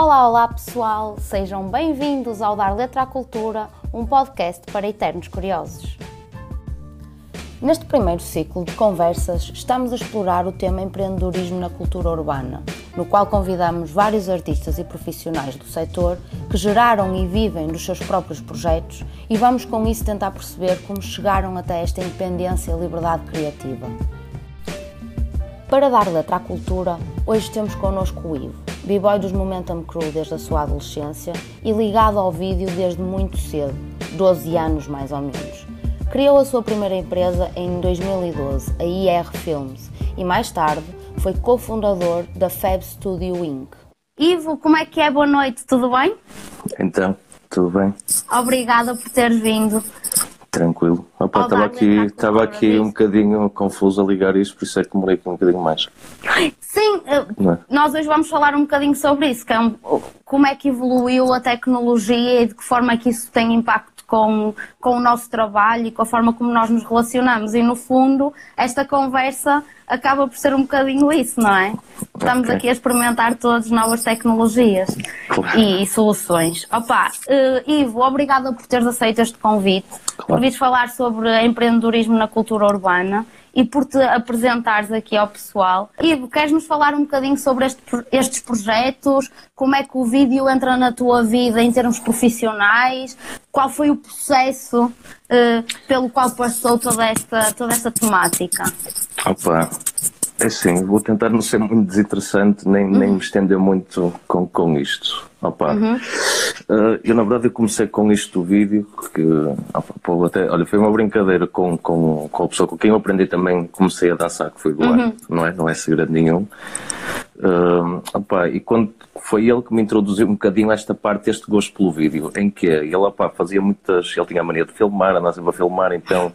Olá, olá pessoal, sejam bem-vindos ao Dar Letra à Cultura, um podcast para eternos curiosos. Neste primeiro ciclo de conversas, estamos a explorar o tema empreendedorismo na cultura urbana, no qual convidamos vários artistas e profissionais do setor que geraram e vivem dos seus próprios projetos e vamos com isso tentar perceber como chegaram até esta independência e liberdade criativa. Para dar letra à cultura, hoje temos connosco o Ivo, b-boy dos Momentum Crew desde a sua adolescência e ligado ao vídeo desde muito cedo, 12 anos mais ou menos. Criou a sua primeira empresa em 2012, a IR Films, e mais tarde foi cofundador da Fab Studio Inc. Ivo, como é que é? Boa noite, tudo bem? Então, tudo bem? Obrigada por teres vindo. Tranquilo. Opa, estava aqui, estava aqui um bocadinho confuso a ligar isto, por isso é que demorei aqui um bocadinho mais. Sim, eh, é? nós hoje vamos falar um bocadinho sobre isso, que é um, como é que evoluiu a tecnologia e de que forma é que isso tem impacto com, com o nosso trabalho e com a forma como nós nos relacionamos. E no fundo, esta conversa acaba por ser um bocadinho isso, não é? Estamos okay. aqui a experimentar todas novas tecnologias claro. e, e, soluções. Opa, uh, Ivo, obrigada por teres aceito este convite, claro. por falar sobre empreendedorismo na cultura urbana e por te apresentares aqui ao pessoal. Ivo, queres-nos falar um bocadinho sobre este, estes projetos? Como é que o vídeo entra na tua vida em termos profissionais? Qual foi o processo uh, pelo qual passou toda esta, toda esta temática? Opa, é assim, vou tentar não ser muito desinteressante nem, nem me estender muito com, com isto. Opa, uhum. uh, eu na verdade eu comecei com isto do vídeo, que opa, pô, até, olha, foi uma brincadeira com, com, com a pessoa com quem eu aprendi também, comecei a dançar, que foi do uhum. não é? Não é segredo nenhum. Uh, opa, e quando foi ele que me introduziu um bocadinho esta parte, este gosto pelo vídeo, em que ele opa, fazia muitas, ele tinha a mania de filmar, andava sempre a filmar, então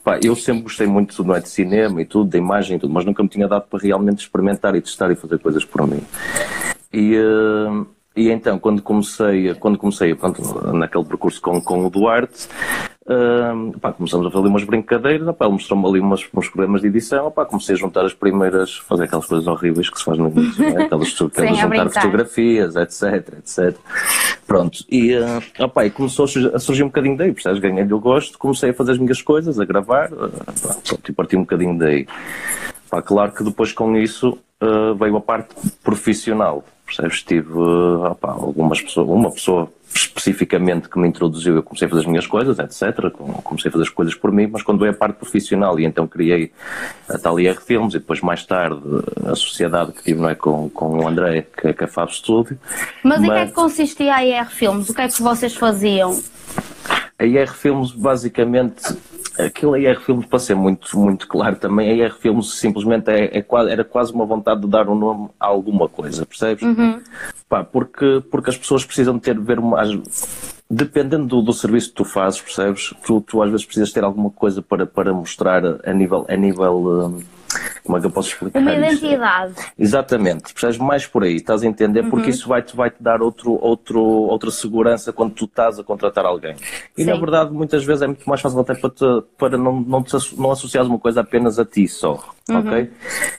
opa, eu sempre gostei muito não é, de cinema e tudo, de imagem e tudo, mas nunca me tinha dado para realmente experimentar e testar e fazer coisas por mim. E, uh, e então, quando comecei, quando comecei pronto, naquele percurso com, com o Duarte, uh, pá, começamos a fazer umas brincadeiras, opa, ele mostrou-me ali umas, uns programas de edição, opa, comecei a juntar as primeiras, fazer aquelas coisas horríveis que se faz no início, né? aquelas, aquelas juntar fotografias, etc, etc. Pronto, e, uh, e começou a surgir um bocadinho daí, percebes? Ganhei-lhe o gosto, comecei a fazer as minhas coisas, a gravar, uh, pronto, e parti um bocadinho daí. Claro que depois com isso uh, veio a parte profissional percebes? Tive opa, algumas pessoas, uma pessoa especificamente que me introduziu, eu comecei a fazer as minhas coisas, etc. Comecei a fazer as coisas por mim, mas quando veio a parte profissional e então criei a tal IR Filmes e depois mais tarde a sociedade que tive não é, com, com o André, que é a Fab Studio. Mas, mas em que é que consistia a IR Filmes? O que é que vocês faziam? A IR Filmes basicamente aquilo a IR Filmes, para ser muito, muito claro também, a IR Filmes simplesmente é, é, era quase uma vontade de dar um nome a alguma coisa, percebes? Uhum. Pá, porque, porque as pessoas precisam ter, ver. Dependendo do, do, serviço que tu fazes, percebes? Tu, tu às vezes precisas ter alguma coisa para, para mostrar a nível. A nível um, como é que eu posso explicar Uma identidade. Exatamente, precisas mais por aí, estás a entender? Uhum. Porque isso vai-te vai -te dar outro, outro, outra segurança quando tu estás a contratar alguém. E Sim. na verdade, muitas vezes é muito mais fácil até para, te, para não, não, te, não associares uma coisa apenas a ti só. Uhum. Ok?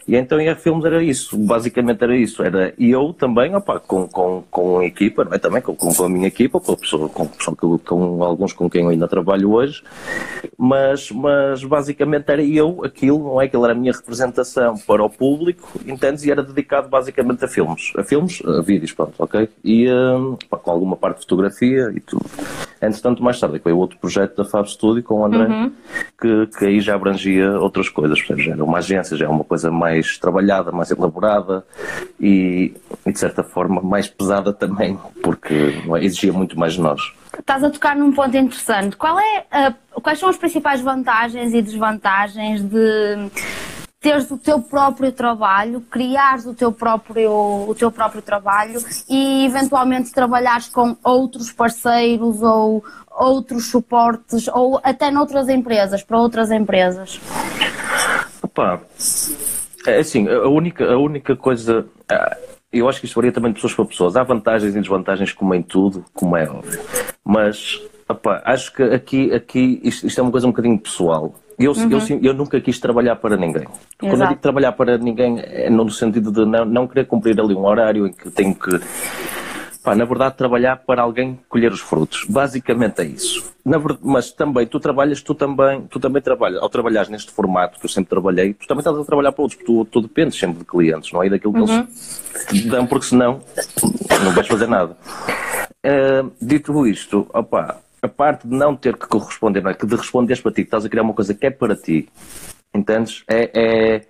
E então em filmes era isso, basicamente era isso. Era eu também, opa, com, com, com a equipa, não é? também com, com a minha equipa, com, a pessoa, com, com, com alguns com quem eu ainda trabalho hoje, mas, mas basicamente era eu aquilo, não é? Aquilo era a minha representação para o público, entendes? E era dedicado basicamente a filmes, a filmes, a vídeos, pronto, ok? E um, com alguma parte de fotografia e tudo. Entretanto, mais tarde, foi outro projeto da Fab Studio com o André, uhum. que, que aí já abrangia outras coisas, percebes? Era uma agência, já é uma coisa mais trabalhada, mais elaborada e, e de certa forma, mais pesada também, porque é, exigia muito mais de nós. Estás a tocar num ponto interessante. Qual é a, quais são as principais vantagens e desvantagens de teres o teu próprio trabalho, criares o teu próprio, o teu próprio trabalho e eventualmente trabalhares com outros parceiros ou outros suportes ou até noutras empresas, para outras empresas? Opa, é assim, a única, a única coisa. Ah, eu acho que isto varia também de pessoas para pessoas. Há vantagens e desvantagens, como em tudo, como é óbvio. Mas, opa, acho que aqui, aqui isto, isto é uma coisa um bocadinho pessoal. Eu, uhum. eu, eu, nunca quis trabalhar para ninguém. Exato. Quando eu digo trabalhar para ninguém, é no sentido de não, não querer cumprir ali um horário em que tenho que pá, na verdade, trabalhar para alguém colher os frutos. Basicamente é isso. Na mas também, tu trabalhas, tu também, tu também trabalhas, ao trabalhares neste formato que eu sempre trabalhei, tu também estás a trabalhar para outros, porque tu, tu dependes sempre de clientes, não é? E daquilo que uhum. eles te dão, porque senão não vais fazer nada. Uh, dito isto, opa, a parte de não ter que corresponder, não é? Que de responderes para ti, que estás a criar uma coisa que é para ti, Entendes? É, é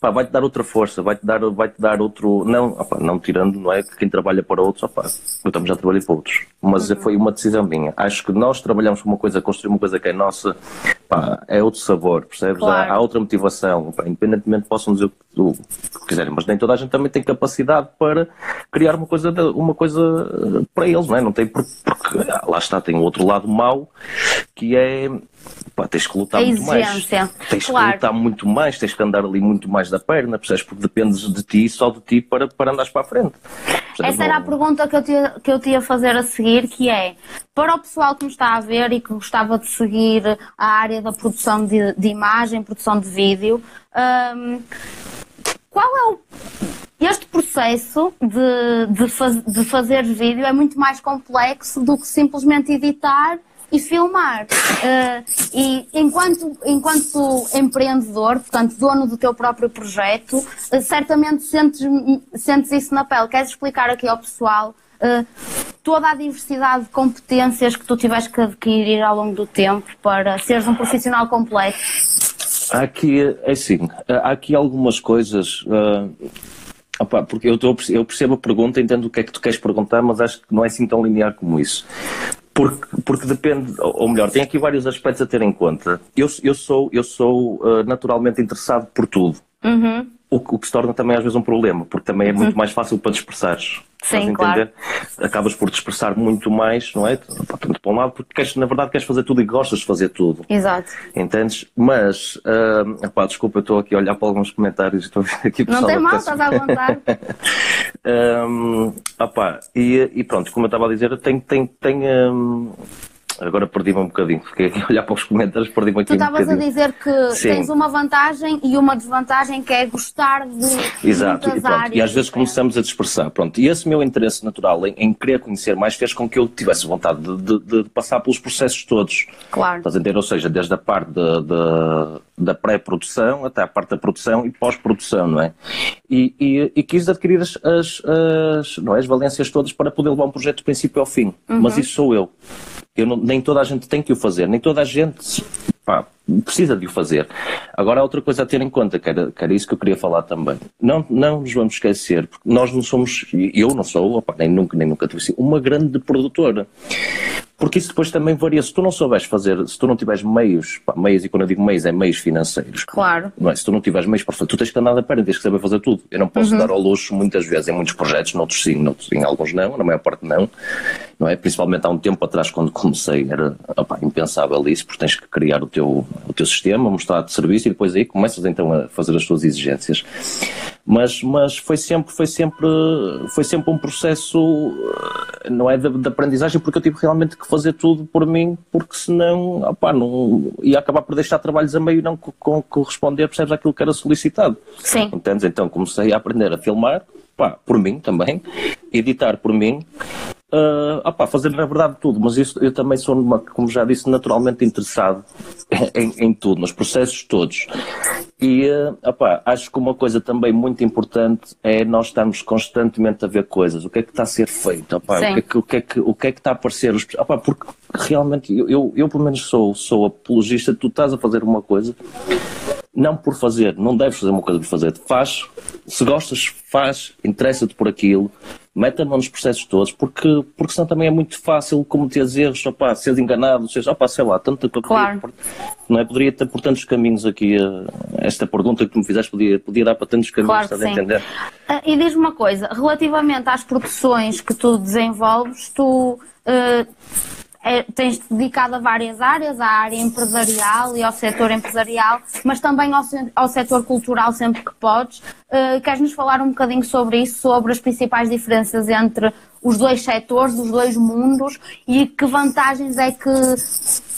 pá, vai-te dar outra força, vai-te dar, vai-te dar outro. Não, opa, não tirando, não é? Que quem trabalha para outros, opa, eu também já trabalhei para outros. Mas uhum. foi uma decisão minha. Acho que nós trabalhamos com uma coisa, construir uma coisa que é nossa, pá, é outro sabor, percebes? Claro. Há, há, outra motivação, pá, independentemente possam dizer o que, quiserem, mas nem toda a gente também tem capacidade para criar uma coisa, uma coisa para eles, não é? Não tem porque, porque lá está, tem o outro lado mau que é pá, tens que lutar muito mais. Tens claro. que lutar muito mais, tens que andar ali muito mais da perna, percebes? Porque dependes de ti, só de ti, para, para andares para a frente. Essa era a pergunta que eu, te, que eu te ia fazer a seguir, que é, para o pessoal que me está a ver e que gostava de seguir a área da produção de, de imagem, produção de vídeo, um, qual é o este processo de, de, faz, de, fazer vídeo é muito mais complexo do que simplesmente editar e filmar. Uh, e enquanto, enquanto empreendedor, portanto, dono do teu próprio projeto, uh, certamente sentes, sentes isso na pele. Queres explicar aqui ao pessoal uh, toda a diversidade de competências que tu tiveste que adquirir ao longo do tempo para seres um profissional completo? Há aqui, é assim, há aqui algumas coisas. Opa, porque eu, tô, eu percebo a pergunta, entendo o que é que tu queres perguntar, mas acho que não é assim tão linear como isso. Porque, porque depende, ou melhor, tem aqui vários aspectos a ter em conta. Eu, eu sou, eu sou uh, naturalmente interessado por tudo. Uhum. O, o, que se torna também às vezes um problema, porque também é muito uhum. mais fácil para dispersares. Sim, claro. Acabas por dispersar muito mais, não é? Tanto para um lado, porque queres, na verdade queres fazer tudo e gostas de fazer tudo. Exato. Entendes? Mas, uh, epá, desculpa, eu estou aqui a olhar para alguns comentários estou aqui Não tem mal, estás à vontade. um, opá, e, e, pronto, como eu estava a dizer, tem, tem, tem, um, Agora perdi-me um bocadinho, fiquei aqui a olhar para os comentários, perdi-me aqui tu um estavas a dizer que Sim. tens uma vantagem e uma desvantagem que é gostar de Exato, e, pronto, e às vezes começamos a dispersar. Pronto, e esse meu interesse natural em, em querer conhecer mais fez com que eu tivesse vontade de, de, de passar pelos processos todos. Claro. Estás a entender? Ou seja, desde a parte de, de, da pré-produção até a parte da produção e pós-produção, não é? E, e, e, quis adquirir as, as, as, não é, as valências todas para poder levar um projeto do princípio ao fim. Uhum. Mas isso sou eu. eu não, nem toda a gente tem que o fazer, nem toda a gente pá, precisa de o fazer. Agora, outra coisa a ter em conta, que era, que era isso que eu queria falar também. Não, não nos vamos esquecer, porque nós não somos, eu não sou, opa, nem nunca, nem nunca tive uma grande produtora. Porque isso depois também varia. Se tu não souberes fazer, se tu não tiveres meios, pá, meios, e quando eu digo meios, é meios financeiros. Claro. Não é? Se tu não tiveres meios para fazer, tu tens que andar da perna, tens que saber fazer tudo. Eu não posso uhum. dar ao luxo muitas vezes, em muitos projetos, noutros sim, noutros, em alguns não, na maior parte não. Não é? Principalmente há um tempo atrás, quando comecei, era opa, impensável isso, porque tens que criar o teu, o teu sistema, mostrar-te serviço e depois aí começas então a fazer as tuas exigências. Mas, mas foi sempre, foi sempre, foi sempre um processo, não é, de, de aprendizagem, porque eu tive realmente que fazer tudo por mim, porque senão, opa, não, ia acabar por deixar trabalhos a meio e não corresponder, percebes, àquilo que era solicitado. Sim. Entendes? Então comecei a aprender a filmar, pá, por mim também, editar por mim, Uh, opá, fazer na verdade tudo, mas isso, eu também sou, uma, como já disse, naturalmente interessado em, em tudo, nos processos todos. E uh, opá, acho que uma coisa também muito importante é nós estarmos constantemente a ver coisas, o que é que está a ser feito, opá, o, que é que, o, que é que, o que é que está a aparecer, opá, porque realmente eu, eu, eu pelo menos sou, sou apologista, tu estás a fazer uma coisa não por fazer, não deves fazer uma coisa por fazer, faz, se gostas, faz, interessa-te por aquilo, mão nos processos todos, porque, porque senão também é muito fácil cometer erros, opá, seres enganado, seres, opá, sei lá, tanta coisa. Claro. Não é? Poderia ter por tantos caminhos aqui, eh, esta pergunta que tu me fizeste podia, podia dar para tantos caminhos, claro estás a entender? Uh, e diz-me uma coisa, relativamente às produções que tu desenvolves, tu. Uh, é, tens dedicado a várias áreas, à área empresarial e ao setor empresarial, mas também ao, ao setor cultural sempre que podes. Uh, queres nos falar um bocadinho sobre isso, sobre as principais diferenças entre os dois setores, os dois mundos e que vantagens é que,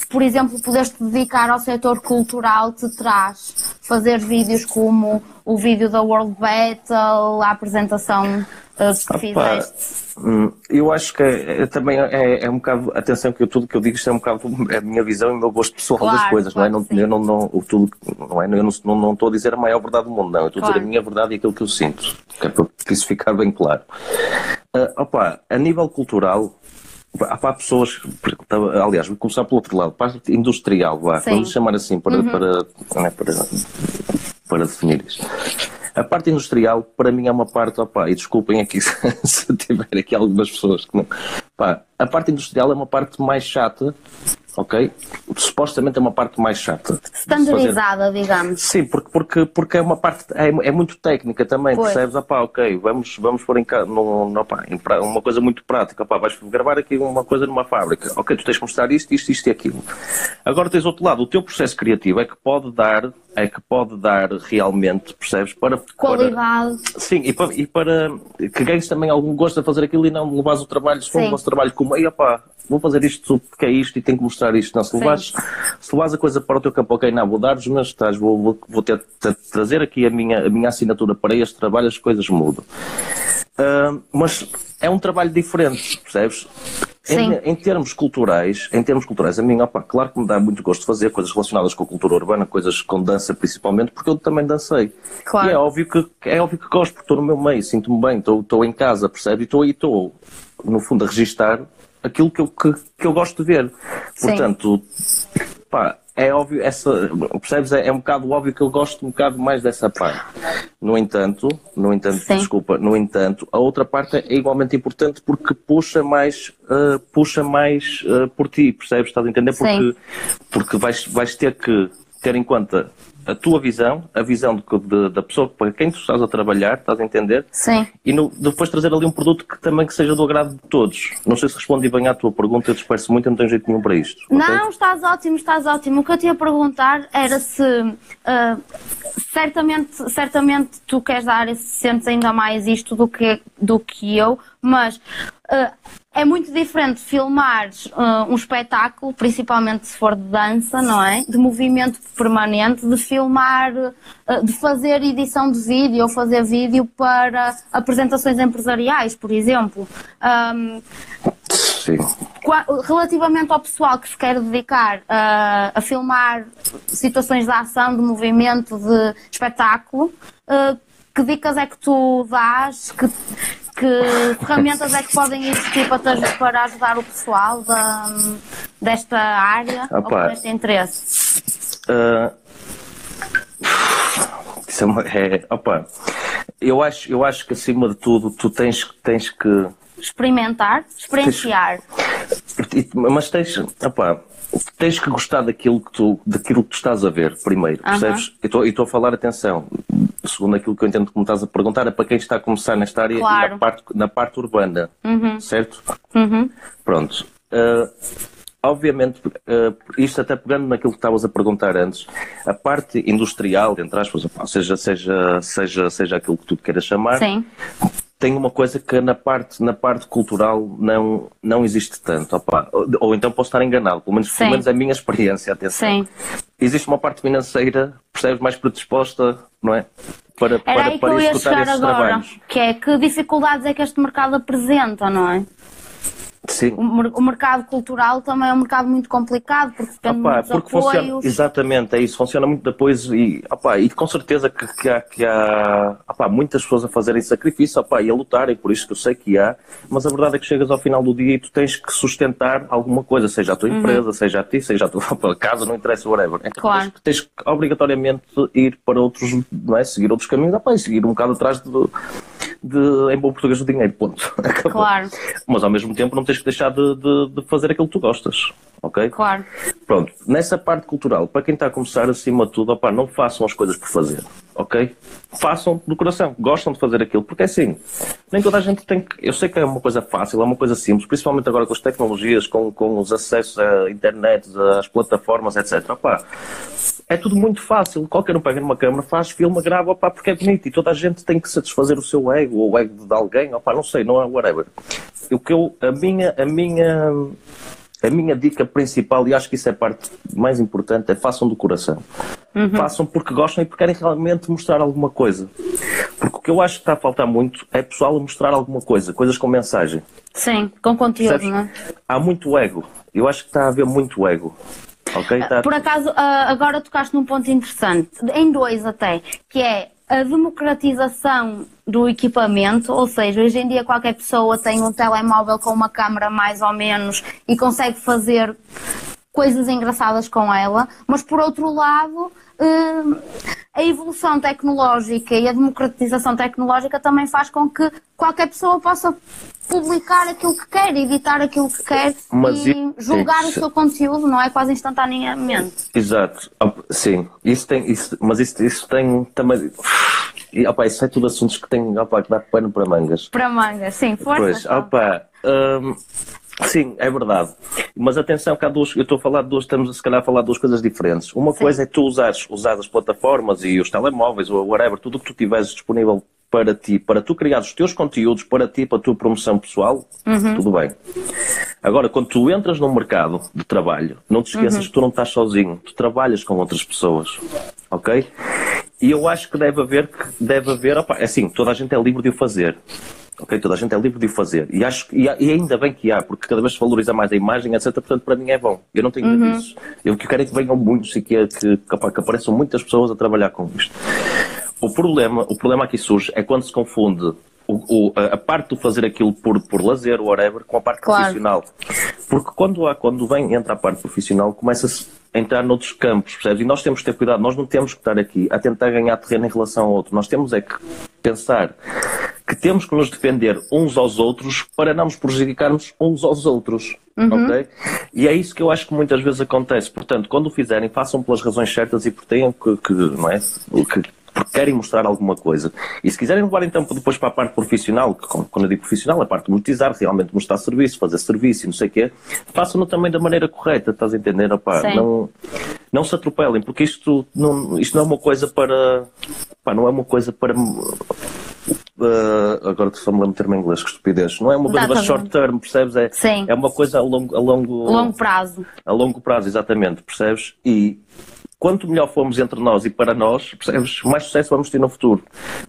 por exemplo, poderes te dedicar ao setor cultural te traz? Fazer vídeos como o vídeo da World Battle, a apresentação que fizeste? Hum, eu acho que é, é, também é, é, um bocado, atenção que eu, tudo que eu digo isto é um bocado é a minha visão e o meu gosto pessoal claro, das coisas, claro não é? Não, eu não, não, tudo, não é? Eu não, não, não estou a dizer a maior verdade do mundo, não. Eu estou claro. a dizer a minha verdade e aquilo que eu sinto, que é para isso ficar bem claro. Uh, opa, a nível cultural, há pessoas, aliás, vou começar pelo outro lado, parte industrial, vá, vamos chamar assim para, uhum. para, para, para, para definir isso. A parte industrial, para mim, é uma parte, opa, e desculpem aqui se tiver aqui algumas pessoas que não. A parte industrial é uma parte mais chata ok? Supostamente é uma parte mais chata. Standardizada, digamos. Sim, porque, porque, porque é uma parte, é, é muito técnica também, pois. percebes? Opá, ok, vamos, vamos pôr em, no, no, opá, em uma coisa muito prática, opá, vais gravar aqui uma coisa numa fábrica, ok, tu tens que mostrar isto, isto, isto e aquilo. Agora tens outro lado, o teu processo criativo é que pode dar, é que pode dar realmente, percebes? Para, Qualidade. Para, sim, e para, e para que ganhes também algum gosto a fazer aquilo e não levares o trabalho, se for um vosso trabalho como, aí, opá, vou fazer isto porque é isto e tenho que mostrar isto. Não, se levares, se a coisa para o teu campo, ok, não, vou dar os meus estás, vou, vou, vou ter, ter, trazer aqui a minha, a minha assinatura para este trabalho, as coisas mudam. Uh, mas é um trabalho diferente, percebes? Em, em, termos culturais, em termos culturais, a mim, opa, claro que me dá muito gosto de fazer coisas relacionadas com a cultura urbana, coisas com dança principalmente, porque eu também dancei. Claro. E é óbvio que, é óbvio que gosto, porque estou no meu meio, sinto-me bem, estou, estou em casa, percebe? E estou aí, estou, no fundo, a registar aquilo que eu, que, que eu gosto de ver. Portanto, pá, é óbvio, essa, percebes? É, é, um bocado óbvio que eu gosto um bocado mais dessa parte. No entanto, no entanto, Sim. desculpa, no entanto, a outra parte é igualmente importante porque puxa mais, uh, puxa mais uh, por ti, percebes? Estás a entender? Porque, porque vais, vais ter que ter em conta a tua visão, a visão de, de, da pessoa para quem tu estás a trabalhar, estás a entender? Sim. E no, depois trazer ali um produto que também que seja do agrado de todos. Não sei se respondi bem à tua pergunta, eu disperso muito, eu não tenho jeito nenhum para isto. Não, okay? estás ótimo, estás ótimo. O que eu tinha a perguntar era se uh, certamente, certamente tu queres dar esse sentes ainda mais isto do que, do que eu, mas uh, é muito diferente filmar uh, um espetáculo, principalmente se for de dança, não é? De movimento permanente, de filmar, uh, de fazer edição de vídeo ou fazer vídeo para apresentações empresariais, por exemplo. Um, Sim. Relativamente ao pessoal que se quer dedicar uh, a filmar situações de ação, de movimento, de espetáculo, que dicas é que tu dás? Que, que ferramentas é que podem existir para, para ajudar o pessoal da, desta área Opa, ou com este interesse? Uh, isso é, é opa, eu acho, eu acho que acima de tudo tu tens, tens que experimentar, experienciar. Tens, mas tens, opa, tens que gostar daquilo que tu, daquilo que tu estás a ver primeiro, percebes? E estou a falar, atenção, segundo aquilo que eu entendo que me estás a perguntar, é para quem está a começar nesta área claro. na, parte, na parte urbana, uhum. certo? Uhum. Pronto. Uh, obviamente, uh, isto até pegando naquilo que estavas a perguntar antes, a parte industrial, entre aspas, seja, seja, seja, seja aquilo que tu queiras chamar, Sim tem uma coisa que na parte, na parte cultural não, não existe tanto. Opa, ou, ou, então posso estar enganado, pelo menos, pelo menos a minha experiência, atenção. Sim. Existe uma parte financeira, percebes, mais predisposta, não é? Para, Era para, aí para que eu ia chegar agora, trabalhos. que é que dificuldades é que este mercado apresenta, não é? Sim. O, o, mercado cultural também é um mercado muito complicado, porque depende opa, porque apoios. Funciona, exatamente, é isso, funciona muito de apoios e, opa, e com certeza que, que há, que há opa, muitas pessoas a fazerem sacrifício opa, e a lutarem, por isso que eu sei que há, mas a verdade é que chegas ao final do dia e tu tens que sustentar alguma coisa, seja a tua uhum. empresa, seja a ti, seja a tua casa, não interessa, whatever. Então claro. tens, tens que obrigatoriamente ir para outros, não é? Seguir outros caminhos, opa, e seguir um bocado atrás de de, em bom português, o dinheiro, ponto. Acabou. Claro. Mas ao mesmo tempo não tens que deixar de, de, de, fazer aquilo que tu gostas, ok? Claro. Pronto, nessa parte cultural, para quem está a começar, acima de tudo, opa, não façam as coisas por fazer, ok? Façam do coração, gostam de fazer aquilo, porque é assim, nem toda a gente tem que. Eu sei que é uma coisa fácil, é uma coisa simples, principalmente agora com as tecnologias, com, com os acessos à internet, às plataformas, etc. Opa, é tudo muito fácil. Qualquer um pega numa câmera, faz, filma, grava, opa, porque é bonito. E toda a gente tem que satisfazer o seu ego, ou o ego de alguém, opa, não sei, não é whatever. O que eu, a minha, a minha, a minha dica principal, e acho que isso é a parte mais importante, é façam do coração. Uhum. Façam porque gostam e porque querem realmente mostrar alguma coisa. Porque o que eu acho que está a faltar muito é pessoal a mostrar alguma coisa, coisas com mensagem. Sim, com conteúdo, não é? Há muito ego. Eu acho que está a haver muito ego. Okay? Tá... Por acaso, ah, agora tocaste num ponto interessante, em dois até, que é a democratização do equipamento, ou seja, hoje em dia qualquer pessoa tem um telemóvel com uma câmera mais ou menos e consegue fazer coisas engraçadas com ela, mas por outro lado, hum, a evolução tecnológica e a democratização tecnológica também faz com que qualquer pessoa possa publicar aquilo que quer, editar aquilo que quer mas e julgar isso... o seu conteúdo, não é? Quase instantaneamente. Exato, sim. Isso tem, isso, mas isso, isso tem também. E, opa, isso é tudo assuntos que têm opa, que dar pano para mangas. Para mangas, sim, força. Pois, opa, hum, Sim, é verdade. Mas atenção, que há duas, eu estou a falar de duas, estamos se calhar a falar de duas coisas diferentes. Uma Sim. coisa é tu usares, usar as plataformas e os telemóveis ou whatever, tudo o que tu tiveres disponível para ti, para tu criar os teus conteúdos para ti, para a tua promoção pessoal, uhum. tudo bem. Agora, quando tu entras num mercado de trabalho, não te esqueças uhum. que tu não estás sozinho, tu trabalhas com outras pessoas, ok? E eu acho que deve haver, deve haver, opa, é assim, toda a gente é livre de o fazer. Ok, toda a gente é livre de o fazer. E, acho, e, e ainda bem que há, porque cada vez se valoriza mais a imagem, etc. Portanto, para mim é bom. Eu não tenho medo uhum. disso. Eu que quero é que venham muitos e que, que, que, que apareçam muitas pessoas a trabalhar com isto. O problema, o problema aqui surge é quando se confunde o, o, a parte de fazer aquilo por, por lazer, whatever, com a parte claro. profissional. Porque quando, há, quando vem, entra a parte profissional, começa-se a entrar noutros campos, percebes? E nós temos que ter cuidado, nós não temos que estar aqui a tentar ganhar terreno em relação ao outro. Nós temos é que pensar que temos que nos defender uns aos outros para não nos prejudicarmos uns aos outros. Uhum. Ok? E é isso que eu acho que muitas vezes acontece. Portanto, quando o fizerem, façam pelas razões certas e tenham que, que não é? Que, porque querem mostrar alguma coisa. E se quiserem levar então depois para a parte profissional, que quando eu digo profissional, é a parte de monetizar, realmente mostrar serviço, fazer serviço e não sei o quê, façam-no também da maneira correta, estás a entender? Opa, não, não se atropelem, porque isto não, isto não é uma coisa para. Opa, não é uma coisa para. Uh, agora só me lembro termo em inglês, que estupidez. Não é uma coisa short term, percebes? É, Sim. é uma coisa a longo, a longo, longo prazo. A longo prazo, exatamente, percebes? E quanto melhor formos entre nós e para nós, percebes, mais sucesso vamos ter no futuro.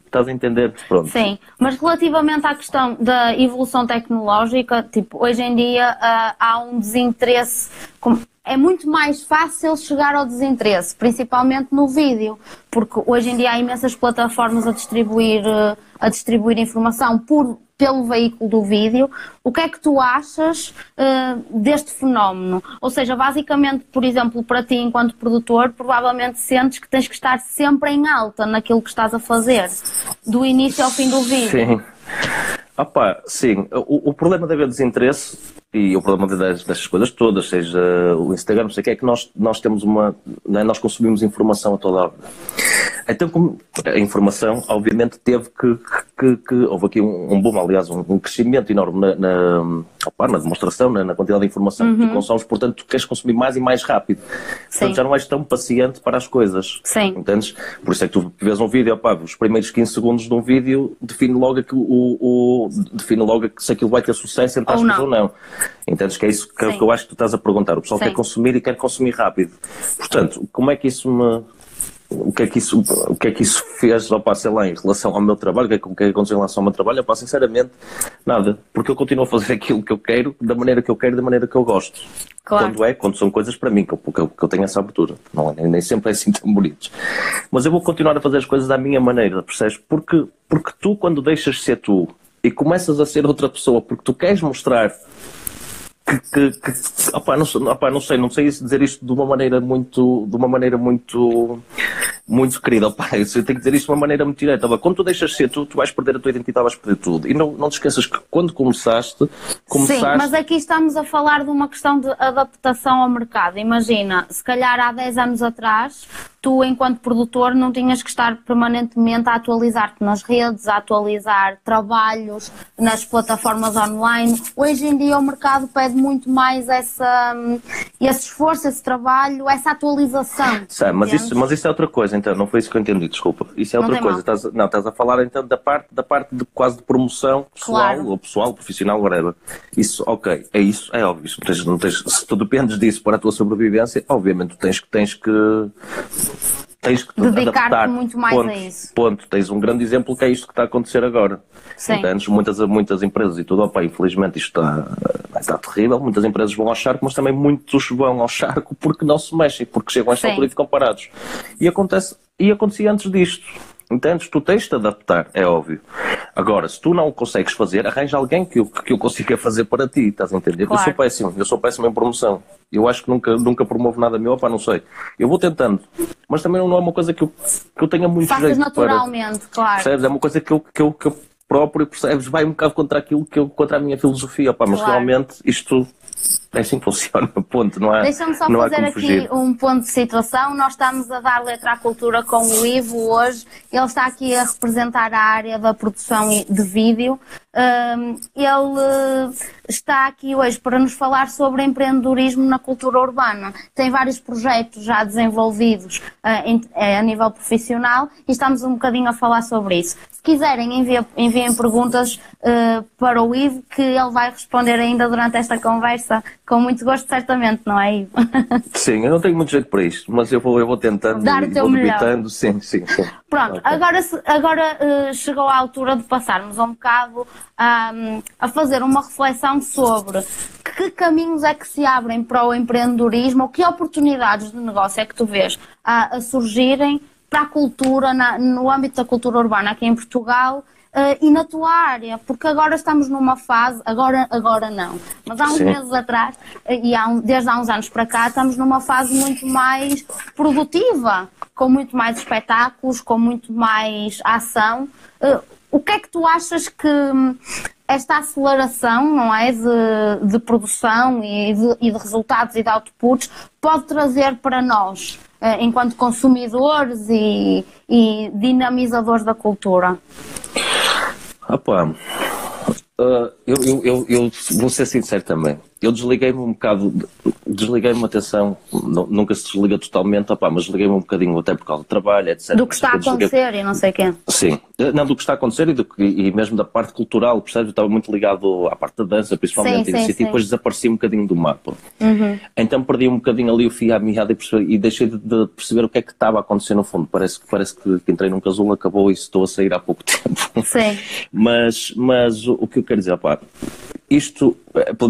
Estás a entender? Pronto. Sim, mas relativamente à questão da evolução tecnológica, tipo, hoje em dia uh, há um desinteresse. É muito mais fácil chegar ao desinteresse, principalmente no vídeo, porque hoje em dia há imensas plataformas a distribuir, uh, a distribuir informação por pelo veículo do vídeo. O que é que tu achas uh, deste fenómeno? Ou seja, basicamente, por exemplo, para ti, enquanto produtor, provavelmente sentes que tens que estar sempre em alta naquilo que estás a fazer, do início ao fim do vídeo. Sim. Opa, sim. O, o problema de haver desinteresse e o problema das, destas coisas todas, seja o Instagram, não sei o que, é que nós, nós temos uma. Né, nós consumimos informação a toda hora. Então, como a informação, obviamente, teve que. que, que houve aqui um, um boom, aliás, um, um crescimento enorme na, na, opa, na demonstração, na, na, quantidade de informação uhum. que tu uhum. consomes, portanto, tu queres consumir mais e mais rápido. Sim. Portanto, já não és tão paciente para as coisas. Sim. Entendes? Por isso é que tu vês um vídeo, opa, os primeiros 15 segundos de um vídeo define logo, que o, o, define logo se aquilo vai ter sucesso entre aspas ou não. Entendes? Que é isso que, eu acho que tu estás a perguntar. O pessoal Sim. quer consumir e quer consumir rápido. Portanto, como é que isso me o que é que isso, o que é que isso fez, opa, sei lá, em relação ao meu trabalho, o que é que, o que, é que aconteceu em relação ao meu trabalho, opa, sinceramente, nada, porque eu continuo a fazer aquilo que eu quero, da maneira que eu quero, da maneira que eu gosto. Claro. Quando é, quando são coisas para mim, que eu, que eu, que eu tenho essa abertura, não é, nem sempre é assim tão bonito. Mas eu vou continuar a fazer as coisas da minha maneira, percebes? Porque, porque tu, quando deixas de ser tu e começas a ser outra pessoa, porque tu queres mostrar que, que, que opa, não, opa, não sei, não sei dizer isto de uma maneira muito, de uma maneira muito, muito querida. Opa, eu tenho que dizer isto de uma maneira muito direta. Opa, quando tu deixas de ser tu, tu vais perder a tua identidade, vais perder tudo. E não, não te esqueças que quando começaste, começaste... Sim, mas aqui estamos a falar de uma questão de adaptação ao mercado. Imagina, se calhar há 10 anos atrás, tu, enquanto produtor, não tinhas que estar permanentemente a atualizar-te nas redes, a atualizar trabalhos nas plataformas online. Hoje em dia o mercado pede pede muito mais essa, esse esforço, esse trabalho, essa atualização. Sei, mas, isso, mas isso é outra coisa, então, não foi isso que eu entendi, desculpa. Isso é outra coisa. Estás, não, estás a falar então da parte, da parte de quase de promoção pessoal, claro. ou pessoal, profissional, whatever. Isso, ok, é isso, é óbvio. Não tens, não tens, se tu dependes disso para a tua sobrevivência, obviamente tu tens, tens que tens que dedicar muito mais ponto, a isso. Ponto. Tens um grande exemplo que é isto que está a acontecer agora. Sim. Entendes? Muitas, muitas empresas e tudo, opa, infelizmente isto está, está terrível, muitas empresas vão ao charco, mas também muitos vão ao charco porque não se mexem, porque chegam a esta altura e ficam parados. E acontece, e acontecia antes disto. Entendes? Tu tens de adaptar, é óbvio. Agora, se tu não o consegues fazer, arranja alguém que eu, que eu consiga fazer para ti, estás a entender? Claro. Eu sou péssimo, eu sou péssimo em promoção. Eu acho que nunca, nunca promovo nada meu, opá, não sei. Eu vou tentando, mas também não é uma coisa que eu, que eu tenha muito Faças jeito naturalmente, para, claro. Percebes? É uma coisa que eu, que eu, que eu próprio, percebes? Vai um bocado contra aquilo que eu, contra a minha filosofia, opá, mas claro. realmente isto é assim que funciona, ponto, não é? Deixa-me só fazer aqui fugir. um ponto de situação. Nós estamos a dar letra à cultura com o Ivo hoje. Ele está aqui a representar a área da produção de vídeo. ele está aqui hoje para nos falar sobre empreendedorismo na cultura urbana. Tem vários projetos já desenvolvidos ah, eh, a nível profissional e estamos um bocadinho a falar sobre isso. Se quiserem, enviem, enviem perguntas uh, para o Ivo, que ele vai responder ainda durante esta conversa com muito gosto, certamente, não é, Ivo? Sim, eu não tenho muito jeito para isto, mas eu vou, eu vou tentando Dar teu vou melhor. sim, sim, sim. Pronto, okay. agora, agora uh, chegou a altura de passarmos um bocado um, a fazer uma reflexão sobre que caminhos é que se abrem para o empreendedorismo ou que oportunidades de negócio é que tu vês a, a surgirem para a cultura, na, no âmbito da cultura urbana aqui em Portugal Uh, e na tua área, porque agora estamos numa fase, agora, agora não, mas há uns Sim. meses atrás, e há um, desde há uns anos para cá, estamos numa fase muito mais produtiva, com muito mais espetáculos, com muito mais ação. Uh, o que é que tu achas que esta aceleração, não é, de, de produção e de, e de resultados e de outputs pode trazer para nós, enquanto consumidores e, e dinamizadores da cultura? Opa, uh, eu, eu, eu, eu, vou ser sincero também eu desliguei-me um bocado, desliguei-me atenção, nunca se desliga totalmente, opá, mas desliguei-me um bocadinho até por causa do trabalho, etc. Do que está a acontecer e não sei quem. Sim, eh, não, do que está a acontecer e, do, e mesmo da parte cultural, percebe? Eu estava muito ligado à parte da dança, principalmente, sim, sim, e, sim. depois desapareci um bocadinho do mapa. Uhum. Então perdi um bocadinho ali o fio à meada e, e, deixei de, de, perceber o que é que estava a acontecer no fundo. Parece, parece que, que entrei num casulo, acabou e estou a sair há pouco tempo. Sim. mas, mas o, que eu quero dizer, opá, isto,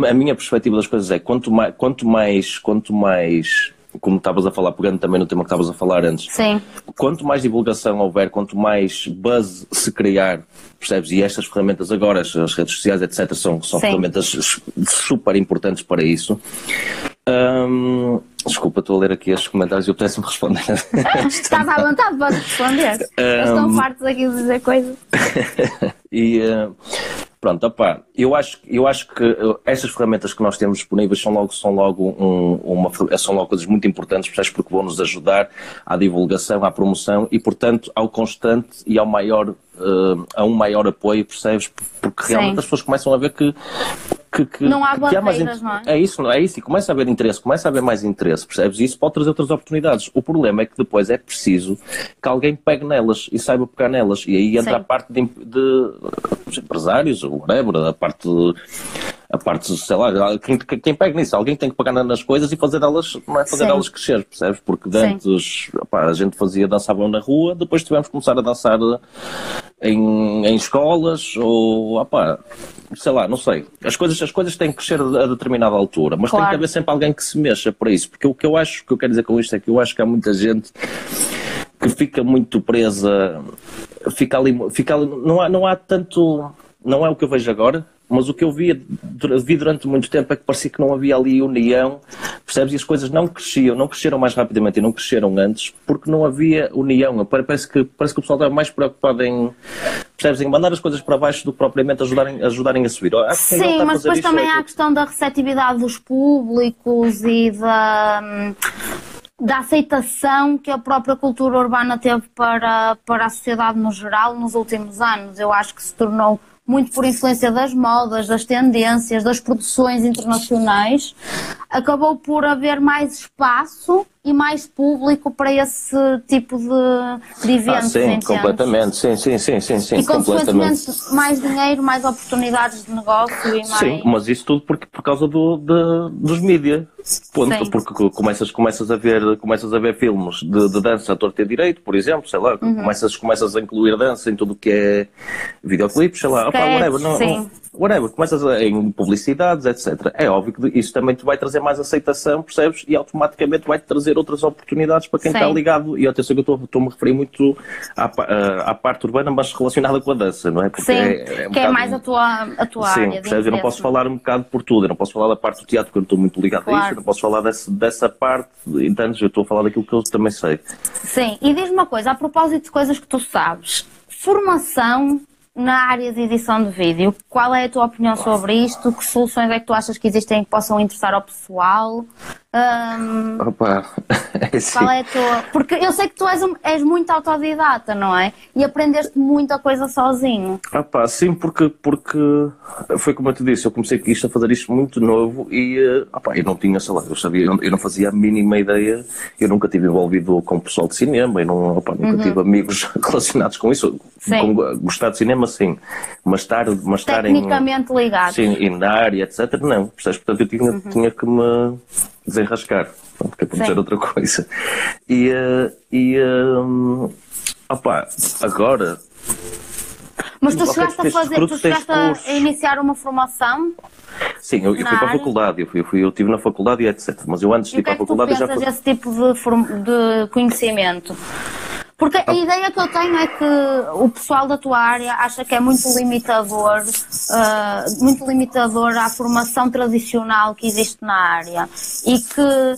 a minha perspectiva das coisas é quanto mais, quanto mais, quanto mais como estavas a falar, pegando também no tema que estavas a falar antes, Sim. quanto mais divulgação houver, quanto mais buzz se criar, percebes? E estas ferramentas agora, as redes sociais, etc., são, são ferramentas super importantes para isso. Hum, desculpa, estou a ler aqui estes comentários e eu peço-me responder. Estás à vontade, podes responder. Um, Eles estão fartos aqui de dizer coisas. e, uh, Pronto, opá, eu acho, eu acho que uh, essas ferramentas que nós temos disponíveis são logo, são logo, um, uma, são logo coisas muito importantes, porque vão nos ajudar à divulgação, à promoção e, portanto, ao constante e ao maior, uh, a um maior apoio, percebes? Porque realmente Sim. as pessoas começam a ver que que, que, não há barreiras, não é? É isso, é isso, e começa a haver interesse, começa a haver mais interesse, percebes? E isso pode trazer outras oportunidades. O problema é que depois é preciso que alguém pegue nelas e saiba pegar nelas, e aí entra Sim. a parte de, de, empresários, ou whatever, a parte de, a parte, sei lá, quem, quem pega nisso, alguém tem que pegar nas coisas e fazer elas, não é fazer Sim. elas crescer, percebes? Porque antes a gente fazia, dançavam na rua, depois tivemos que começar a dançar em, em escolas, ou, opá, sei lá, não sei. As coisas, as coisas têm que crescer a determinada altura, mas claro. tem que haver sempre alguém que se mexa para isso, porque o que eu acho, o que eu quero dizer com isto é que eu acho que há muita gente que fica muito presa, fica ali, fica ali não, há, não há tanto, não é o que eu vejo agora, mas o que eu vi, vi durante muito tempo é que parecia que não havia ali união, percebes? E as coisas não cresciam, não cresceram mais rapidamente e não cresceram antes, porque não havia união. Parece que, parece que o pessoal estava mais preocupado em, percebes, em mandar as coisas para baixo do que propriamente ajudarem, ajudarem a subir. Sim, mas depois também é há a questão da receptividade dos públicos e da da aceitação que a própria cultura urbana teve para, para a sociedade no geral nos últimos anos. Eu acho que se tornou muito por influência das modas, das tendências, das produções internacionais, acabou por haver mais espaço e mais público para esse tipo de, de eventos. Ah, sim, completamente. Sim, sim, sim, sim, sim. E consequentemente mais dinheiro, mais oportunidades de negócio e mais. Sim, mas isso tudo porque, por causa do, de, dos mídias. Ponto, sim. porque começas, começas, a ver, começas a ver filmes de, de dança a torta e direito, por exemplo, sei lá, uhum. começas, começas a incluir dança em tudo o que é videoclipes, sei lá, opa, whatever, não, sim whatever, começas a, em publicidades, etc. É óbvio que isso também te vai trazer mais aceitação, percebes? E automaticamente vai-te trazer outras oportunidades para quem Sim. está ligado. E atenção que eu estou-me a referir muito à, à, à, parte urbana, mas relacionada com a dança, não é? Porque Sim, é, é um que é mais a tua, a tua Sim, área. Percebes? Eu não posso falar um bocado por tudo, eu não posso falar da parte do teatro, porque eu não estou muito ligado claro. a isso, eu não posso falar desse, dessa parte, então eu estou a falar daquilo que eu também sei. Sim, e diz-me uma coisa, a propósito de coisas que tu sabes, formação na área de edição de vídeo, qual é a tua opinião sobre isto? Que soluções é que tu achas que existem que possam interessar ao pessoal? Um, Opa, é assim. Qual é a tua... Porque eu sei que tu és, um, és muito autodidata, não é? E aprendeste muita coisa sozinho. Opa, sim, porque, porque foi como eu te disse, eu comecei isto a fazer isto muito novo e eh, opa, eu não tinha, sei lá, eu, sabia, eu não fazia a mínima ideia, eu nunca tive envolvido com o pessoal de cinema, eu não, opa, nunca uhum. tive amigos relacionados com isso. Com, gostar de cinema, sim, mas estar, mas estar Tecnicamente em, ligado. Sim, e na área, etc., não. Portanto, eu tinha, uhum. tinha que me desenrascar, que é para dizer outra coisa. E, uh, e um, opa, agora. Mas tu chegaste a fazer, tu chegaste a iniciar uma formação? Sim, eu, eu fui para a faculdade, eu, fui, eu, fui, eu estive na faculdade e etc. Mas eu antes de ir para a faculdade já fui. esse tipo de, de conhecimento? Porque a ideia que eu tenho é que o pessoal da tua área acha que é muito limitador, uh, muito limitador à formação tradicional que existe na área e que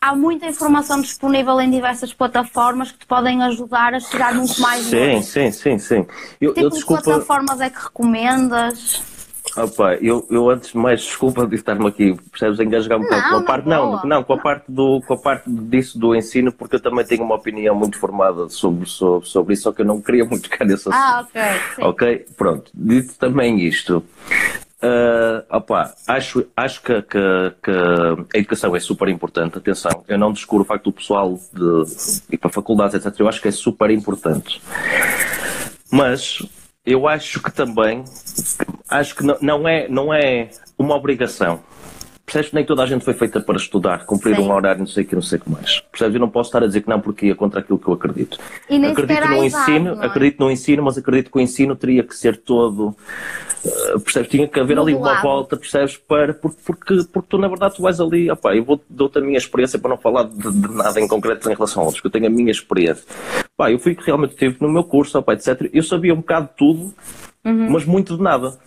há muita informação disponível em diversas plataformas que te podem ajudar a chegar muito mais sim, longe. Sim, sim, sim. Eu, tipo eu, desculpa... de plataformas é que recomendas? Opa, eu, eu antes de mais, desculpa de estar-me aqui, percebes, engasgar um bocado com a parte, não, não, com a parte, do, com a parte disso do ensino, porque eu também tenho uma opinião muito formada sobre, sobre, sobre isso, só que eu não queria muito ficar nesse assunto. Ah, ok. Sim. Ok, pronto. Dito também isto, Uh, opa, acho, acho que, que, que, a educação é super importante. Atenção, eu não descuro o facto do pessoal de ir para faculdades, etc. Eu acho que é super importante. Mas eu acho que também, acho que não, não, é, não é uma obrigação. Percebes que nem toda a gente foi feita para estudar, cumprir Sim. um horário, não sei o que, não sei o que mais. Percebes? Eu não posso estar a dizer que não porque ia contra aquilo que eu acredito. E nem acredito no ensino, é? acredito no ensino, mas acredito que o ensino teria que ser todo. Uh, percebes? Tinha que haver ali uma volta, percebes? Para, porque, porque, porque tu, na verdade, tu vais ali. Opa, eu vou dou-te a minha experiência para não falar de, de, nada em concreto em relação a outros, que eu tenho a minha experiência. Pá, eu fui que realmente tive no meu curso, opa, etc. Eu sabia um bocado de tudo, uhum. mas muito de nada.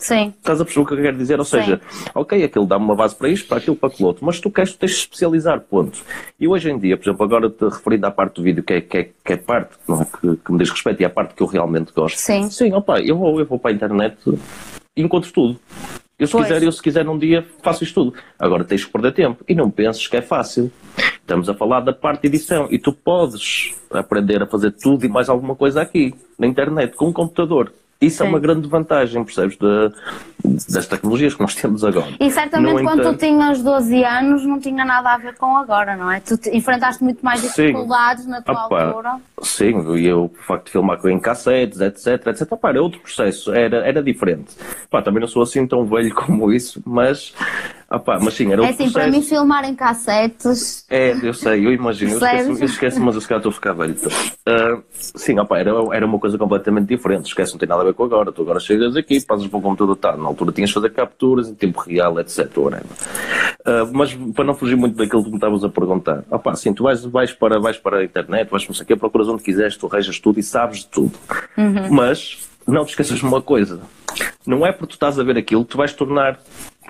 Sim. Estás a perceber o que eu quero dizer? Ou seja, Sim. ok, aquilo dá-me uma base para isto, para aquilo, para aquilo outro, mas tu queres, tu tens de especializar, ponto. E hoje em dia, por exemplo, agora te referindo à parte do vídeo, que é, que é, que é parte não é, que, que, me diz respeito e é a parte que eu realmente gosto. Sim. Sim, opa, eu vou, eu vou para a internet e encontro tudo. Eu se pois. quiser, eu se quiser num dia faço isto tudo. Agora tens que perder tempo. E não penses que é fácil. Estamos a falar da parte de edição. E tu podes aprender a fazer tudo e mais alguma coisa aqui, na internet, com um computador. Isso Sim. é uma grande vantagem, percebes, de, das tecnologias que nós temos agora. E certamente no quando entanto... tu tinhas 12 anos não tinha nada a ver com agora, não é? Tu enfrentaste muito mais dificuldades Sim. na tua Opa, altura. Sim, e eu, o facto de filmar em cassetes, etc, etc, Opa, era outro processo, era, era diferente. Opa, também não sou assim tão velho como isso, mas Opa, mas sim, era é assim, processo... para mim filmar em cassetes. É, eu sei, eu imagino, eu esqueço, eu esqueço, mas eu se calhar estou a ficar velho. Uh, sim, opa, era, era uma coisa completamente diferente. Esquece, não tem nada a ver com agora. Tu agora chegas aqui, passas para o computador, tá, na altura tinhas de fazer capturas em tempo real, etc. Uh, mas para não fugir muito daquilo que me estavas a perguntar, opa, sim, tu vais, vais, para, vais para a internet, vais não sei o quê, procuras onde quiseres, tu rejas tudo e sabes de tudo. Uhum. Mas não te esqueças de uma coisa. Não é porque tu estás a ver aquilo que tu vais tornar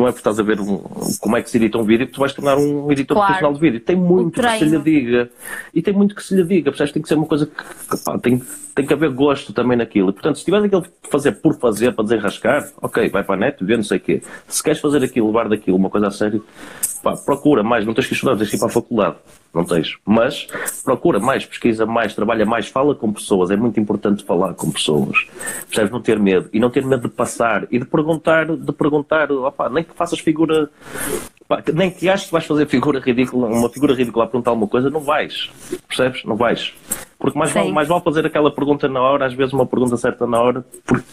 não é porque estás a ver um, como é que se edita um vídeo que tu vais tornar um editor claro. profissional de vídeo. Tem muito que se lhe diga. E tem muito que se lhe diga. Percebes? Tem que ser uma coisa que, que pá, tem, tem que haver gosto também naquilo. Portanto, se tiveres aquilo fazer por fazer, para desenrascar, ok, vai para a net, vê não sei o quê. Se queres fazer aquilo, levar daquilo uma coisa a sério, pá, procura mais, não tens que estudar, tens que ir para a faculdade. Não tens. Mas procura mais, pesquisa mais, trabalha mais, fala com pessoas. É muito importante falar com pessoas. Percebes? Não ter medo. E não ter medo de passar e de perguntar, de perguntar, opa, nem que faças figura nem que aches que vais fazer figura ridícula, uma figura ridícula a perguntar alguma coisa, não vais. Percebes? Não vais. Porque mais vale, mais vale fazer aquela pergunta na hora, às vezes uma pergunta certa na hora, porque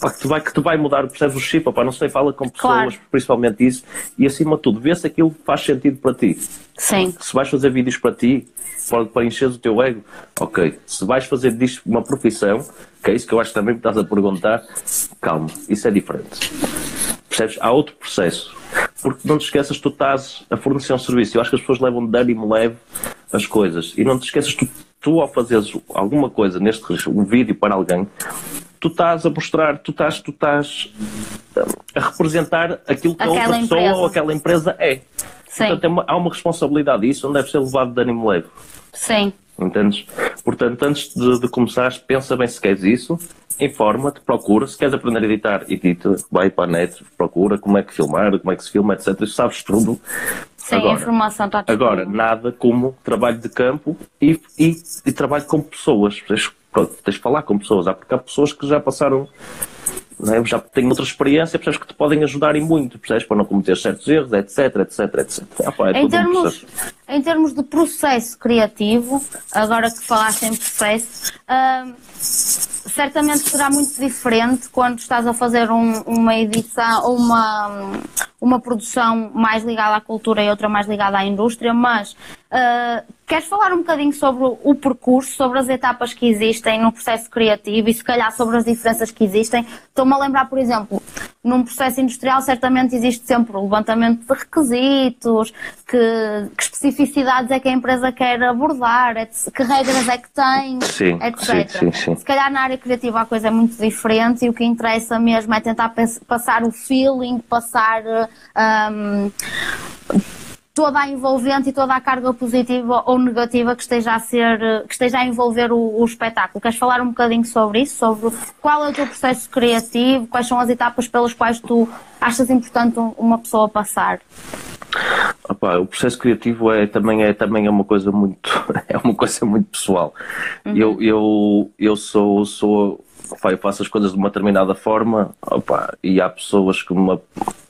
pá, que, te vai, que te vai mudar, o chip, pá, não sei, fala com pessoas, claro. principalmente isso, e acima de tudo, vê se aquilo faz sentido para ti. Sim. Se vais fazer vídeos para ti, para, para encher o teu ego, ok. Se vais fazer disto uma profissão, que é isso que eu acho que também me estás a perguntar, calma, isso é diferente. Percebes? Há outro processo. Porque não te esqueças, tu estás a fornecer um serviço. Eu acho que as pessoas levam de ânimo leve as coisas. E não te esqueças, tu, tu ao fazeres alguma coisa neste um vídeo para alguém, tu estás a mostrar, tu estás, tu estás a representar aquilo que aquela a outra pessoa empresa. ou aquela empresa é. Sim. Portanto, uma, há uma responsabilidade isso não deve ser levado de ânimo leve. Sim. Entendes? Portanto, antes de, de começares, pensa bem se queres isso, informa-te, procura, se queres aprender a editar, edita, vai para a net, procura como é que filmar, como é que se filma, etc. Isso sabes tudo. Sim, agora, a informação está Agora, nada como trabalho de campo e, e, e trabalho com pessoas. Tens, tens de falar com pessoas, há porque há pessoas que já passaram é? já têm outra experiência, percebes que te podem ajudar e muito, percebes? Para não cometer certos erros, etc, etc, etc. Ah, pá, é em, termos, um em termos de processo criativo, agora que falaste em processo, hum, certamente será muito diferente quando estás a fazer um, uma edição ou uma, uma produção mais ligada à cultura e outra mais ligada à indústria, mas uh, queres falar um bocadinho sobre o percurso, sobre as etapas que existem no processo criativo e se calhar sobre as diferenças que existem? Estou-me a lembrar, por exemplo, num processo industrial certamente existe sempre o levantamento de requisitos, que, que especificidades é que a empresa quer abordar, que regras é que tem, sim, etc. Sim, sim, se calhar na área criativa a coisa é muito diferente e o que interessa mesmo é tentar passar o feeling, passar um, toda a envolvente e toda a carga positiva ou negativa que esteja a ser, que esteja a envolver o, o, espetáculo. Queres falar um bocadinho sobre isso? Sobre qual é o teu processo criativo? Quais são as etapas pelas quais tu achas importante uma pessoa passar? Opa, o processo criativo é também é também é uma coisa muito é uma coisa muito pessoal. Uhum. Eu, eu, eu sou sou eu faço as coisas de uma determinada forma opa, e há pessoas que me,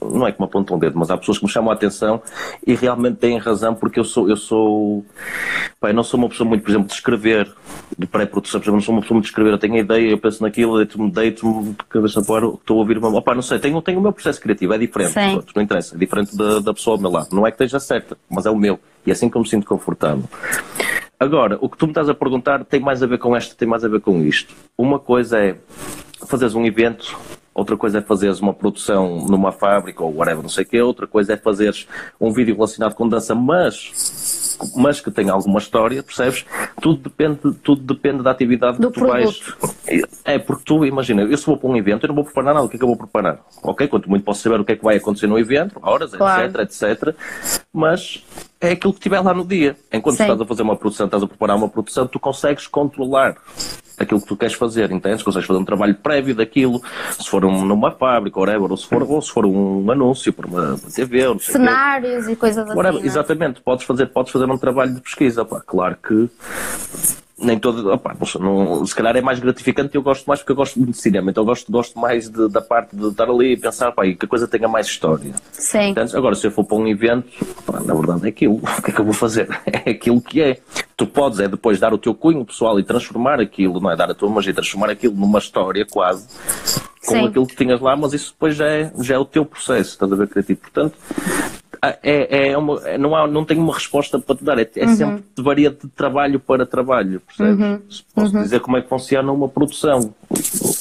não é que me apontam o dedo, mas há pessoas que me chamam a atenção e realmente têm razão porque eu sou, eu sou, opa, eu não sou uma pessoa muito, por exemplo, de escrever, de pré-produção, por exemplo, não sou uma pessoa muito de escrever, eu tenho a ideia, eu penso naquilo, deito-me, deito-me, cabeça para estou a ouvir uma, opa, não sei, tenho, tenho o meu processo criativo, é diferente, todos, não interessa, é diferente da, da pessoa ao meu lado, não é que esteja certa, mas é o meu, e é assim que eu me sinto confortável. Agora, o que tu me estás a perguntar tem mais a ver com esta, tem mais a ver com isto. Uma coisa é fazeres um evento, outra coisa é fazeres uma produção numa fábrica ou whatever, não sei o quê, outra coisa é fazeres um vídeo relacionado com dança, mas mas que tem alguma história, percebes? Tudo depende, tudo depende da atividade Do que tu produto. vais. É, porque tu, imagina, eu se vou para um evento, eu não vou preparar nada, o que é que eu vou preparar? Ok, quanto muito posso saber o que é que vai acontecer no evento, horas, claro. etc, etc. Mas é aquilo que estiver lá no dia. Enquanto estás a fazer uma produção, estás a preparar uma produção, tu consegues controlar aquilo que tu queres fazer, entendes? Consegues fazer um trabalho prévio daquilo, se for um, numa fábrica, whatever, ou se for, ou se for um anúncio para uma, uma TV, ou Cenários e coisas whatever, assim. Exatamente, podes fazer, podes fazer um trabalho de pesquisa, pá, claro que nem todo. Opa, não, se calhar é mais gratificante eu gosto mais porque eu gosto muito de cinema, então eu gosto, gosto mais de, da parte de estar ali e pensar e que a coisa tenha mais história. Sim. agora, se eu for para um evento, pá, na verdade é aquilo. O que é que eu vou fazer? É aquilo que é. Tu podes é depois dar o teu cunho pessoal e transformar aquilo, não é? Dar a tua magia, transformar aquilo numa história quase com Sim. aquilo que tinhas lá, mas isso depois já é, já é o teu processo, estás a ver criativo. Portanto, é, é uma, não, há, não tenho uma resposta para te dar, é, é uhum. sempre varia de trabalho para trabalho, percebes? Uhum. Posso uhum. dizer como é que funciona uma produção.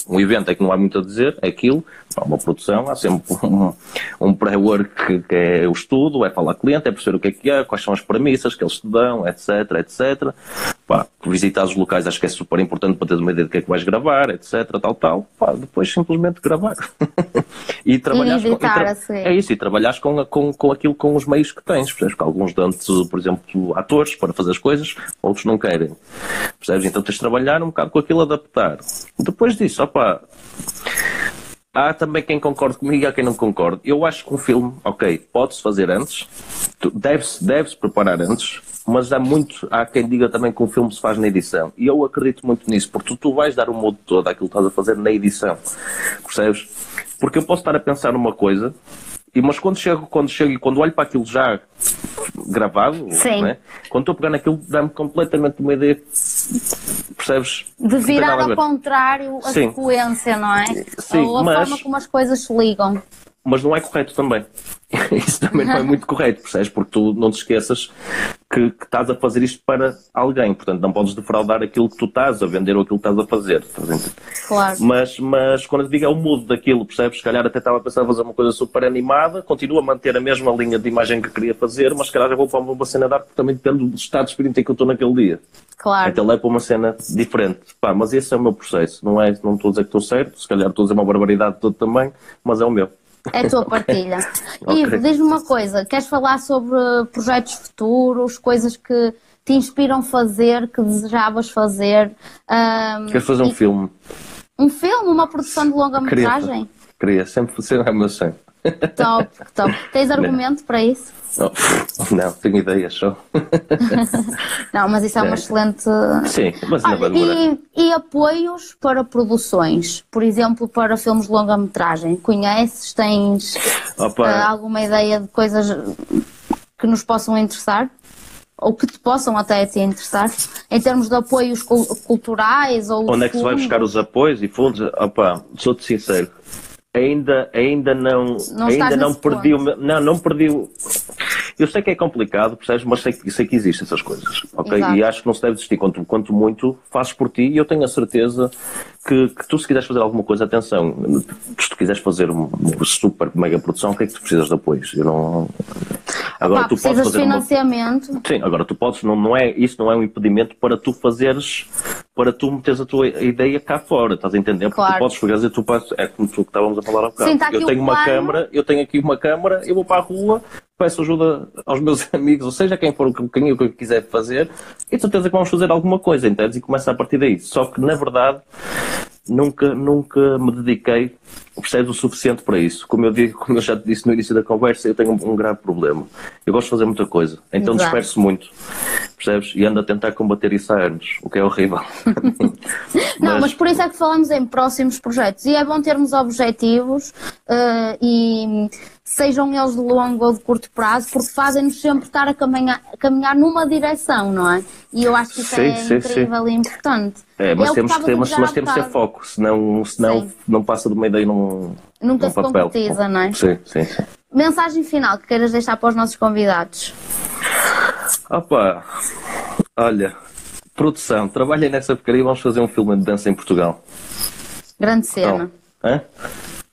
Um evento é que não há muito a dizer, é aquilo, Há uma produção, há sempre um, um pré-work que é o estudo, é falar com o cliente, é perceber o que é que é, quais são as premissas que eles te dão, etc, etc. Pá, visitar os locais acho que é super importante para teres uma ideia do que é que vais gravar, etc, tal, tal. Pá, depois simplesmente gravar. e trabalhar com, tra assim. É isso, e trabalhar com, com, com aquilo, com os meios que tens. Percebes? Que alguns dão-te, por exemplo, atores para fazer as coisas, outros não querem. Percebes? Então tens de trabalhar um bocado com aquilo, adaptar. Depois disso, opá, Há também quem concorde comigo e há quem não concorde. Eu acho que um filme, ok, pode-se fazer antes, deve-se deve -se preparar antes, mas há muito, há quem diga também que um filme se faz na edição. E eu acredito muito nisso, porque tu, tu vais dar o modo todo àquilo que estás a fazer na edição. Percebes? Porque eu posso estar a pensar numa coisa, e, mas quando chego, quando chego e quando olho para aquilo já gravado, né? quando estou a pegar naquilo, dá-me completamente uma ideia percebes? De virar ao contrário a Sim. sequência, não é? Sim, Ou a mas... forma como as coisas se ligam. Mas não é correto também. Isso também não é muito correto, percebes? Porque tu não te esqueças que, que, estás a fazer isto para alguém, portanto não podes defraudar aquilo que tu estás a vender ou aquilo que estás a fazer. Claro. Mas, mas quando eu digo é o mudo daquilo, percebes? Se calhar até estava a pensar em fazer uma coisa super animada, continuo a manter a mesma linha de imagem que queria fazer, mas se calhar já vou para uma cena de arte porque também depende do estado de espírito em que eu estou naquele dia. Claro. Então é para uma cena diferente. Pá, mas esse é o meu processo. Não, é, não estou a dizer que estou certo, se calhar estou a dizer uma barbaridade toda também, mas é o meu. É a tua partilha. okay. Ivo, diz-me uma coisa: queres falar sobre projetos futuros, coisas que te inspiram fazer, que desejavas fazer? Um, Queres fazer um filme? Um filme? Uma produção de longa-metragem? Queria, queria, sempre ser meu sonho. Top, top. Tens argumento para isso? Não, não tenho ideia só. não, mas isso é uma é. excelente. Sim, mas Olha, e, e, apoios para produções, por exemplo, para filmes de longa-metragem. Conheces? Tens uh, alguma ideia de coisas que nos possam interessar? Ou que te possam até te interessar, em termos de apoios culturais ou Onde é que se vai buscar os apoios e fundos? Opa, sou-te sincero, ainda, ainda não, não ainda não perdi o meu, não, não perdi o, eu sei que é complicado, percebes, mas sei, sei que existem essas coisas, ok? Exato. E acho que não se deve desistir, quanto, quanto muito fazes por ti e eu tenho a certeza que, que, tu se quiseres fazer alguma coisa, atenção, se tu quiseres fazer uma super mega produção, o que é que tu precisas de apoios? Eu não... Agora Opa, tu podes fazer financiamento. Uma... Sim, agora tu podes, não, não é, isso não é um impedimento para tu fazeres, para tu meteres a tua ideia cá fora, estás a entender? Porque claro. tu podes fazer, tu podes, é como tu que estávamos a falar há bocado. Sim, tá eu tenho uma plano. câmara, eu tenho aqui uma câmara, eu vou para a rua, peço ajuda aos meus amigos, ou seja, quem for o caminho que eu quiser fazer, e de certeza que vamos fazer alguma coisa, entendes? E começa a partir daí. Só que, na verdade, nunca, nunca me dediquei, percebes, o suficiente para isso. Como eu, digo, como eu já te disse no início da conversa, eu tenho um, um grave problema. Eu gosto de fazer muita coisa, então Exato. disperso muito, percebes? E ando a tentar combater isso há anos, o que é horrível. Não, mas... por isso é que falamos em próximos projetos. E é bom termos objetivos uh, e sejam eles de longo ou de curto prazo, porque fazem-nos sempre estar a caminhar, a caminhar numa direção, não é? E eu acho que isso sim, é sim, incrível sim. e importante. É, mas, é temos, que ter, mas, mas temos que ter foco, senão, senão não passa de uma ideia num, Nunca num se papel. concretiza, não é? Sim, sim, sim. Mensagem final que queiras deixar para os nossos convidados? Opa, olha, produção, trabalhem nessa porcaria e vamos fazer um filme de dança em Portugal. Grande cena. Então?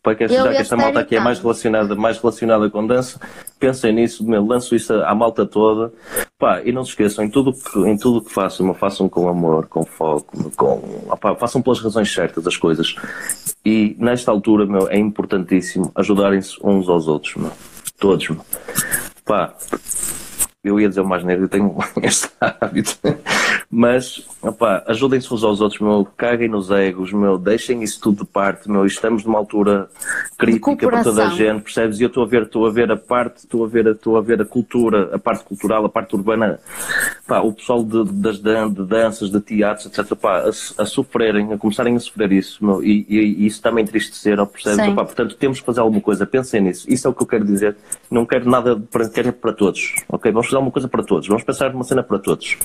Para que, já que esta malta aqui é mais relacionada, mais relacionada com dança, pensem nisso, meu, lanço isso à malta toda. Pá, e não se esqueçam, em tudo que, em tudo que façam, façam com amor, com foco, com, opá, façam pelas razões certas as coisas. E nesta altura, meu, é importantíssimo ajudarem-se uns aos outros, meu. Todos, meu. Pá, eu ia dizer o mais negro, eu tenho este hábito. Mas, opá, ajudem-se uns aos outros, meu, caguem nos egos, meu, deixem isso tudo de parte, meu, estamos numa altura crítica para toda a gente, percebes? E eu estou a ver, estou a ver a parte, estou a ver, estou a ver a cultura, a parte cultural, a parte urbana, pá, o pessoal de, das dan de danças, de teatros, etc, pá, a, a, sofrerem, a começarem a sofrer isso, meu, e, e, e isso a entristecer, percebes? Opá, portanto, temos que fazer alguma coisa, pensem nisso, isso é o que eu quero dizer, não quero nada, para, quero para todos, ok? Vamos fazer alguma coisa para todos, vamos pensar numa cena para todos.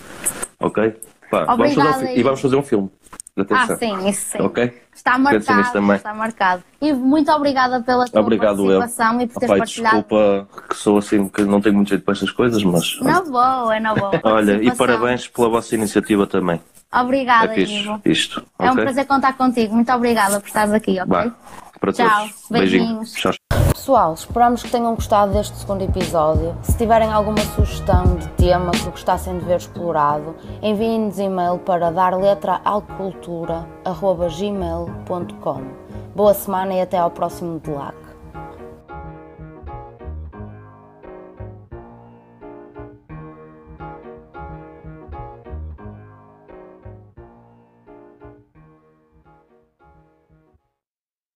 Ok? Pá, vamos fazer um, e vamos fazer um filme. Atenção. Ah, sim, isso sim. Ok? Está marcado. Está marcado. Ivo, muito obrigada pela tua Obrigado, participação eu. e por teres Opai, partilhado. Desculpa que sou assim, que não tenho muito jeito para estas coisas, mas. Não vou, é não vou. Olha, e parabéns pela vossa iniciativa também. Obrigada, é fixe, Ivo. Isto, é okay? um prazer contar contigo. Muito obrigada por estares aqui, ok? Bah, para Tchau. todos. Beijinhos. Tchau. Pessoal, esperamos que tenham gostado deste segundo episódio. Se tiverem alguma sugestão de tema que gostassem de ver explorado, enviem-nos e-mail para darletraalcultura.gmail.com Boa semana e até ao próximo Delac.